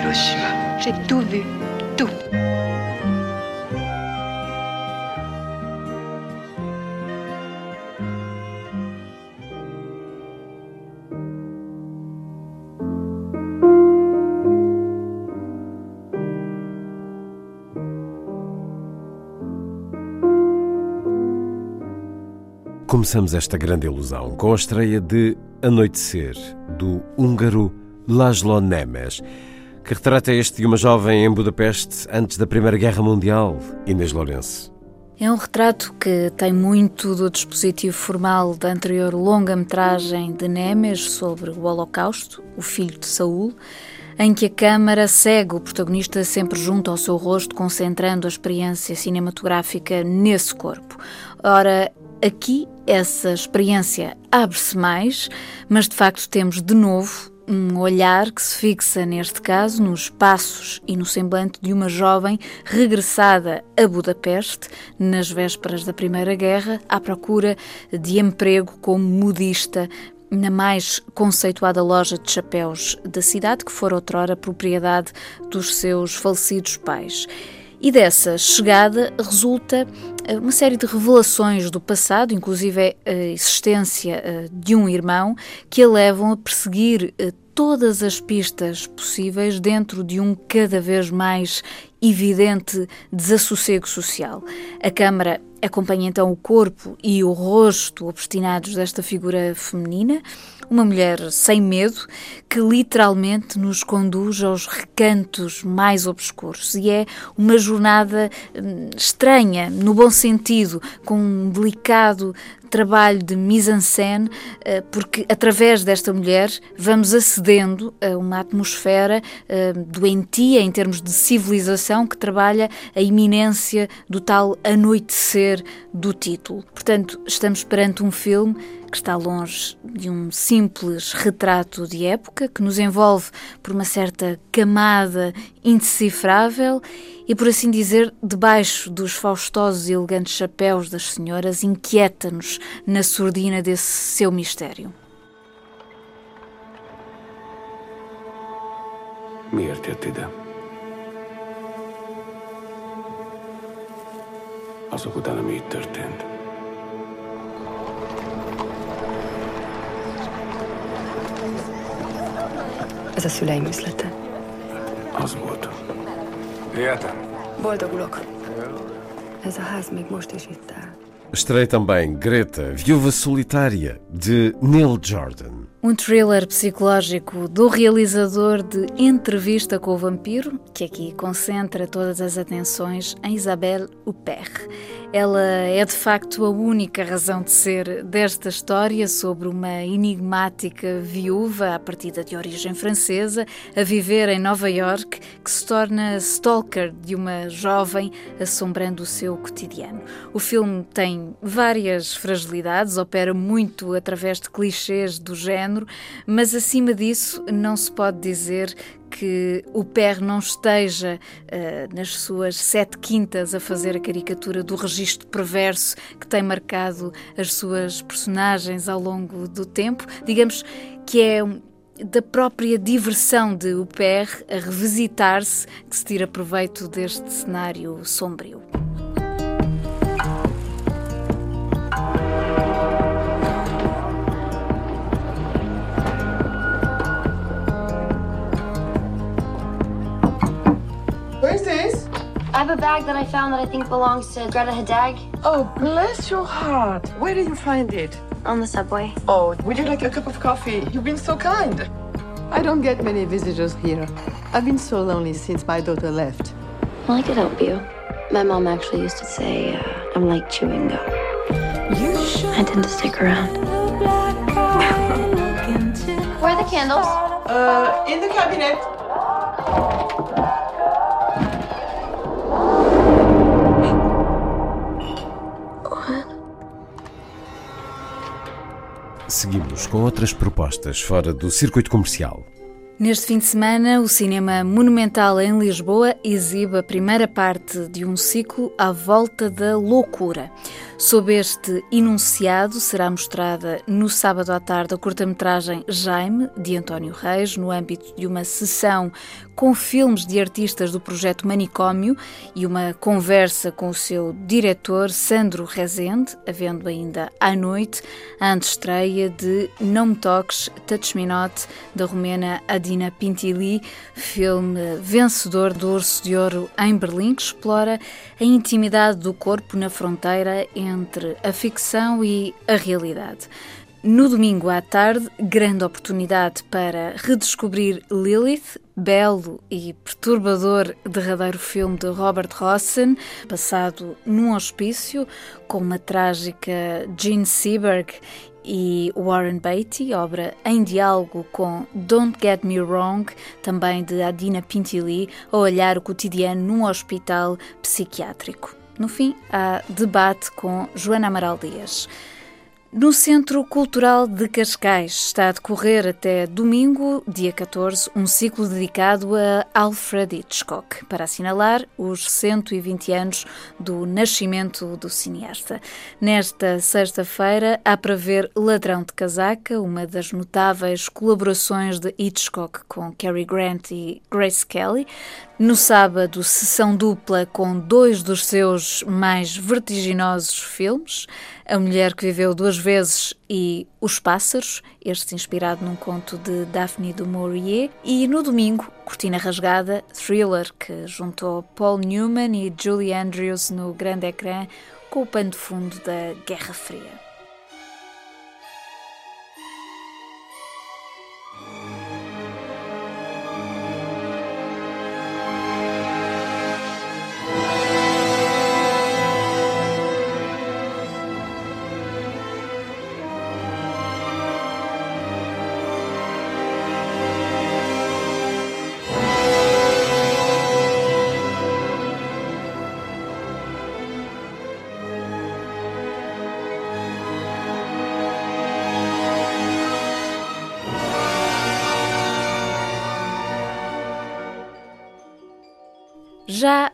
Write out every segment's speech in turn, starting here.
Hiroshima. J'ai tout vu. Tout. Começamos esta grande ilusão com a estreia de Anoitecer, do húngaro Laszlo Nemes, que retrata este de uma jovem em Budapeste antes da Primeira Guerra Mundial, Inês Lourenço. É um retrato que tem muito do dispositivo formal da anterior longa-metragem de Nemes sobre o Holocausto, o filho de Saul, em que a câmara segue o protagonista sempre junto ao seu rosto, concentrando a experiência cinematográfica nesse corpo. Ora, aqui essa experiência abre-se mais, mas de facto temos de novo um olhar que se fixa, neste caso, nos passos e no semblante de uma jovem regressada a Budapeste nas vésperas da Primeira Guerra, à procura de emprego como modista na mais conceituada loja de chapéus da cidade, que fora outrora propriedade dos seus falecidos pais. E dessa chegada resulta uma série de revelações do passado, inclusive a existência de um irmão, que a levam a perseguir todas as pistas possíveis dentro de um cada vez mais evidente desassossego social. A Câmara acompanha então o corpo e o rosto obstinados desta figura feminina, uma mulher sem medo que literalmente nos conduz aos recantos mais obscuros e é uma jornada hum, estranha, no bom sentido, com um delicado trabalho de mise-en-scène, porque através desta mulher vamos acedendo a uma atmosfera doentia em termos de civilização que trabalha a iminência do tal anoitecer do título. Portanto, estamos perante um filme que está longe de um simples retrato de época, que nos envolve por uma certa camada indecifrável e, por assim dizer, debaixo dos faustosos e elegantes chapéus das senhoras, inquieta-nos na surdina desse seu mistério. Miért jött ide? Azok után, ami itt történt. Ez a szüleim üzlete. Az volt. Értem. Boldogulok. Ez a ház még most is itt áll. Estreia também Greta, Viúva Solitária, de Neil Jordan. Um thriller psicológico do realizador de Entrevista com o Vampiro, que aqui concentra todas as atenções em Isabelle Huppert. Ela é de facto a única razão de ser desta história sobre uma enigmática viúva, a partida de origem francesa, a viver em Nova York, que se torna stalker de uma jovem assombrando o seu cotidiano. O filme tem várias fragilidades, opera muito através de clichês do género, mas acima disso não se pode dizer que o Père não esteja uh, nas suas sete quintas a fazer a caricatura do registro perverso que tem marcado as suas personagens ao longo do tempo. Digamos que é da própria diversão de o Père a revisitar-se que se tira proveito deste cenário sombrio. I have a bag that I found that I think belongs to Greta Hadag Oh, bless your heart. Where did you find it? on the subway. Oh, would you like a cup of coffee? You've been so kind. I don't get many visitors here. I've been so lonely since my daughter left. Well, I could help you. My mom actually used to say uh, I'm like chewing gum. You? I tend to stick around. Where are the candles? Uh, in the cabinet. Com outras propostas fora do circuito comercial. Neste fim de semana, o Cinema Monumental em Lisboa exibe a primeira parte de um ciclo à volta da loucura. Sob este enunciado, será mostrada no sábado à tarde a curta-metragem Jaime, de António Reis, no âmbito de uma sessão com filmes de artistas do projeto Manicômio e uma conversa com o seu diretor, Sandro Rezende, havendo ainda à noite a antestreia de Não Me Toques, Touch Me Not, da romena Adina Pintili, filme vencedor do Urso de Ouro em Berlim, que explora a intimidade do corpo na fronteira entre a ficção e a realidade. No domingo à tarde, grande oportunidade para redescobrir Lilith, belo e perturbador derradeiro filme de Robert Rossen, passado num hospício com uma trágica Jean Seberg e Warren Beatty, obra em diálogo com Don't Get Me Wrong, também de Adina Pintili, a olhar o cotidiano num hospital psiquiátrico. No fim, há debate com Joana Amaral Dias. No Centro Cultural de Cascais está a decorrer até domingo, dia 14, um ciclo dedicado a Alfred Hitchcock, para assinalar os 120 anos do nascimento do cineasta. Nesta sexta-feira há para ver Ladrão de Casaca, uma das notáveis colaborações de Hitchcock com Cary Grant e Grace Kelly. No sábado, sessão dupla com dois dos seus mais vertiginosos filmes, A Mulher que Viveu Duas Vezes e Os Pássaros, este inspirado num conto de Daphne du Maurier, e no domingo, Cortina Rasgada, Thriller, que juntou Paul Newman e Julie Andrews no grande ecrã com o pano de fundo da Guerra Fria.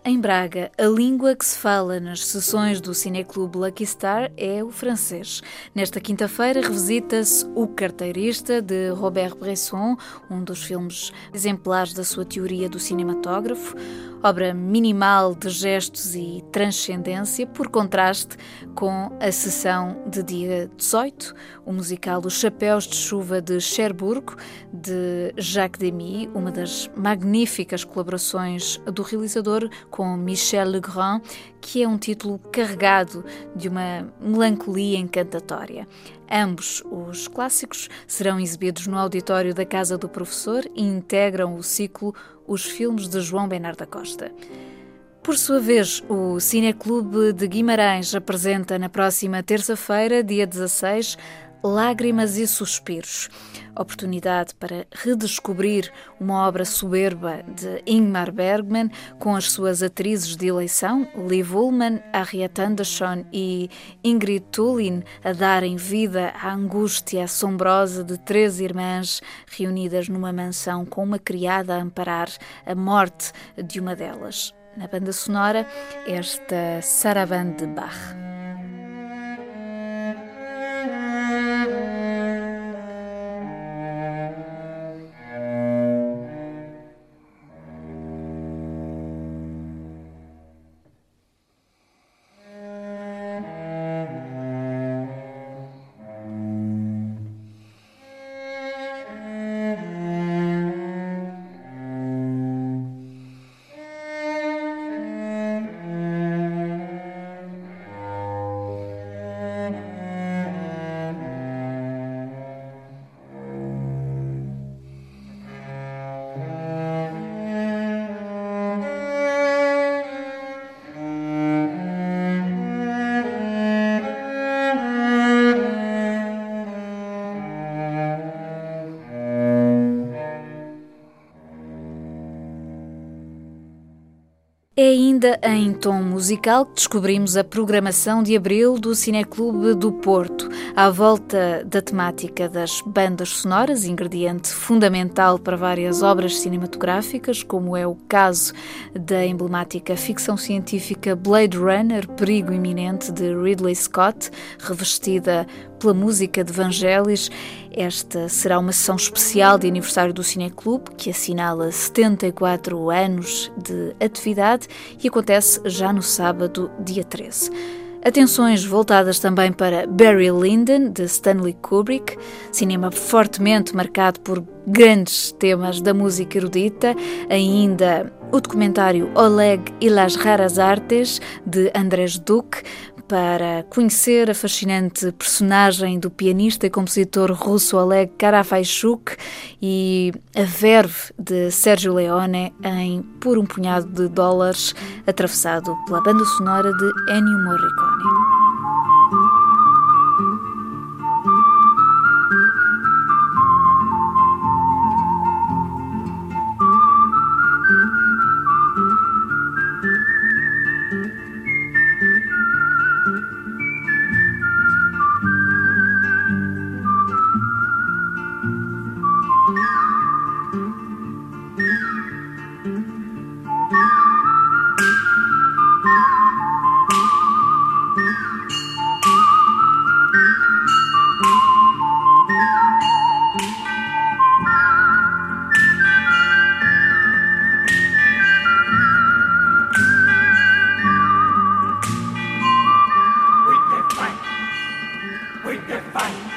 Em Braga, a língua que se fala nas sessões do Cineclube Lucky Star é o francês. Nesta quinta-feira revisita-se O Carteirista, de Robert Bresson, um dos filmes exemplares da sua teoria do cinematógrafo, obra minimal de gestos e transcendência, por contraste com a sessão de dia 18, o musical Os Chapéus de Chuva de Cherbourg, de Jacques Demy, uma das magníficas colaborações do realizador com Michel Legrand, que é um título carregado de uma melancolia encantatória. Ambos os clássicos serão exibidos no auditório da Casa do Professor e integram o ciclo Os Filmes de João Bernardo da Costa. Por sua vez, o Cineclube de Guimarães apresenta na próxima terça-feira, dia 16, Lágrimas e Suspiros. Oportunidade para redescobrir uma obra soberba de Ingmar Bergman com as suas atrizes de eleição, Liv Ullmann, Harriet Andersson e Ingrid Tullin, a darem vida à angústia assombrosa de três irmãs reunidas numa mansão com uma criada a amparar a morte de uma delas. Na banda sonora, esta Sarabande de Bach. Ainda em tom musical, descobrimos a programação de abril do Cineclube do Porto, à volta da temática das bandas sonoras, ingrediente fundamental para várias obras cinematográficas, como é o caso da emblemática ficção científica Blade Runner Perigo Iminente de Ridley Scott, revestida pela música de Vangelis. Esta será uma sessão especial de aniversário do Cineclube, que assinala 74 anos de atividade e acontece já no sábado, dia 13. Atenções voltadas também para Barry Lyndon, de Stanley Kubrick, cinema fortemente marcado por grandes temas da música erudita, ainda o documentário Oleg e las Raras Artes, de Andrés Duque, para conhecer a fascinante personagem do pianista e compositor russo Oleg Karafaichuk e a verve de Sergio Leone em Por um Punhado de Dólares, atravessado pela banda sonora de Ennio Morricone. goodbye.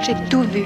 J'ai tout vu.